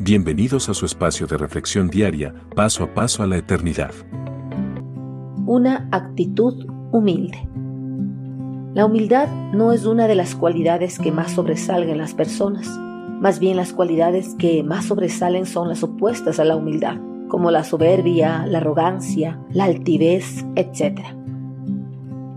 Bienvenidos a su espacio de reflexión diaria, paso a paso a la eternidad. Una actitud humilde. La humildad no es una de las cualidades que más sobresalgan las personas. Más bien las cualidades que más sobresalen son las opuestas a la humildad, como la soberbia, la arrogancia, la altivez, etc.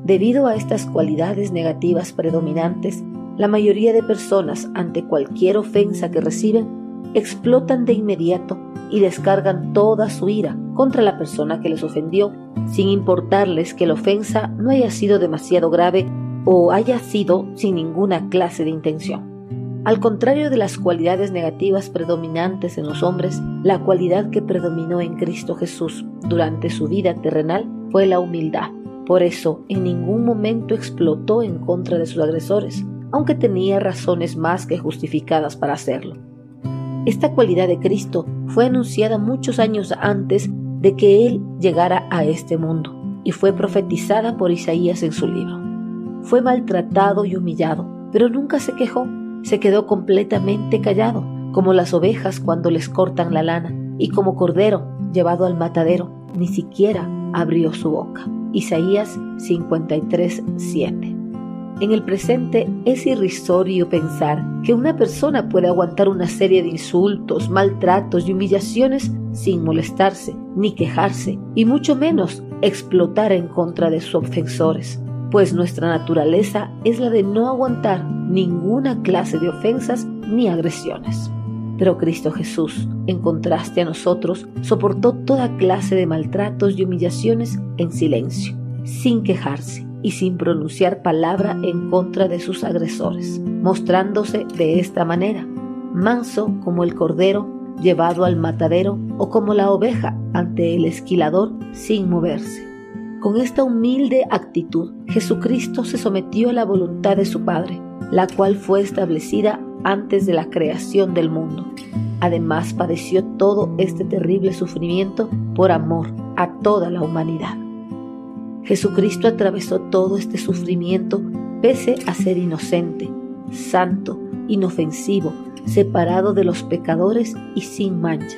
Debido a estas cualidades negativas predominantes, la mayoría de personas ante cualquier ofensa que reciben explotan de inmediato y descargan toda su ira contra la persona que les ofendió, sin importarles que la ofensa no haya sido demasiado grave o haya sido sin ninguna clase de intención. Al contrario de las cualidades negativas predominantes en los hombres, la cualidad que predominó en Cristo Jesús durante su vida terrenal fue la humildad. Por eso, en ningún momento explotó en contra de sus agresores, aunque tenía razones más que justificadas para hacerlo. Esta cualidad de Cristo fue anunciada muchos años antes de que Él llegara a este mundo y fue profetizada por Isaías en su libro. Fue maltratado y humillado, pero nunca se quejó, se quedó completamente callado, como las ovejas cuando les cortan la lana, y como cordero llevado al matadero, ni siquiera abrió su boca. Isaías 53, 7. En el presente es irrisorio pensar que una persona puede aguantar una serie de insultos, maltratos y humillaciones sin molestarse ni quejarse, y mucho menos explotar en contra de sus ofensores, pues nuestra naturaleza es la de no aguantar ninguna clase de ofensas ni agresiones. Pero Cristo Jesús, en contraste a nosotros, soportó toda clase de maltratos y humillaciones en silencio, sin quejarse y sin pronunciar palabra en contra de sus agresores, mostrándose de esta manera, manso como el cordero llevado al matadero o como la oveja ante el esquilador sin moverse. Con esta humilde actitud, Jesucristo se sometió a la voluntad de su Padre, la cual fue establecida antes de la creación del mundo. Además padeció todo este terrible sufrimiento por amor a toda la humanidad. Jesucristo atravesó todo este sufrimiento pese a ser inocente, santo, inofensivo, separado de los pecadores y sin mancha.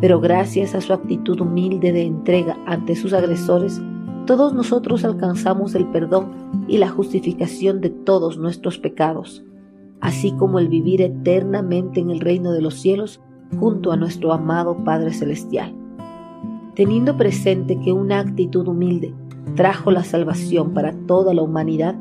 Pero gracias a su actitud humilde de entrega ante sus agresores, todos nosotros alcanzamos el perdón y la justificación de todos nuestros pecados, así como el vivir eternamente en el reino de los cielos junto a nuestro amado Padre Celestial. Teniendo presente que una actitud humilde trajo la salvación para toda la humanidad,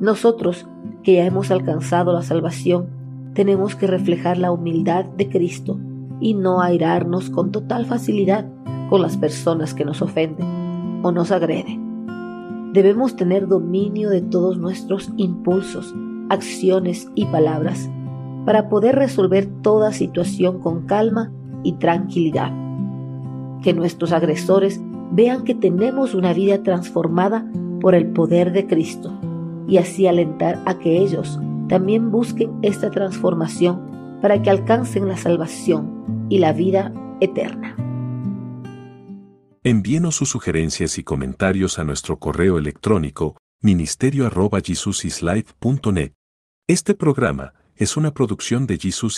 nosotros que ya hemos alcanzado la salvación, tenemos que reflejar la humildad de Cristo y no airarnos con total facilidad con las personas que nos ofenden o nos agreden. Debemos tener dominio de todos nuestros impulsos, acciones y palabras para poder resolver toda situación con calma y tranquilidad. Que nuestros agresores vean que tenemos una vida transformada por el poder de Cristo y así alentar a que ellos también busquen esta transformación para que alcancen la salvación y la vida eterna. Envíenos sus sugerencias y comentarios a nuestro correo electrónico ministerio.jesusislife.net. Este programa es una producción de Jesus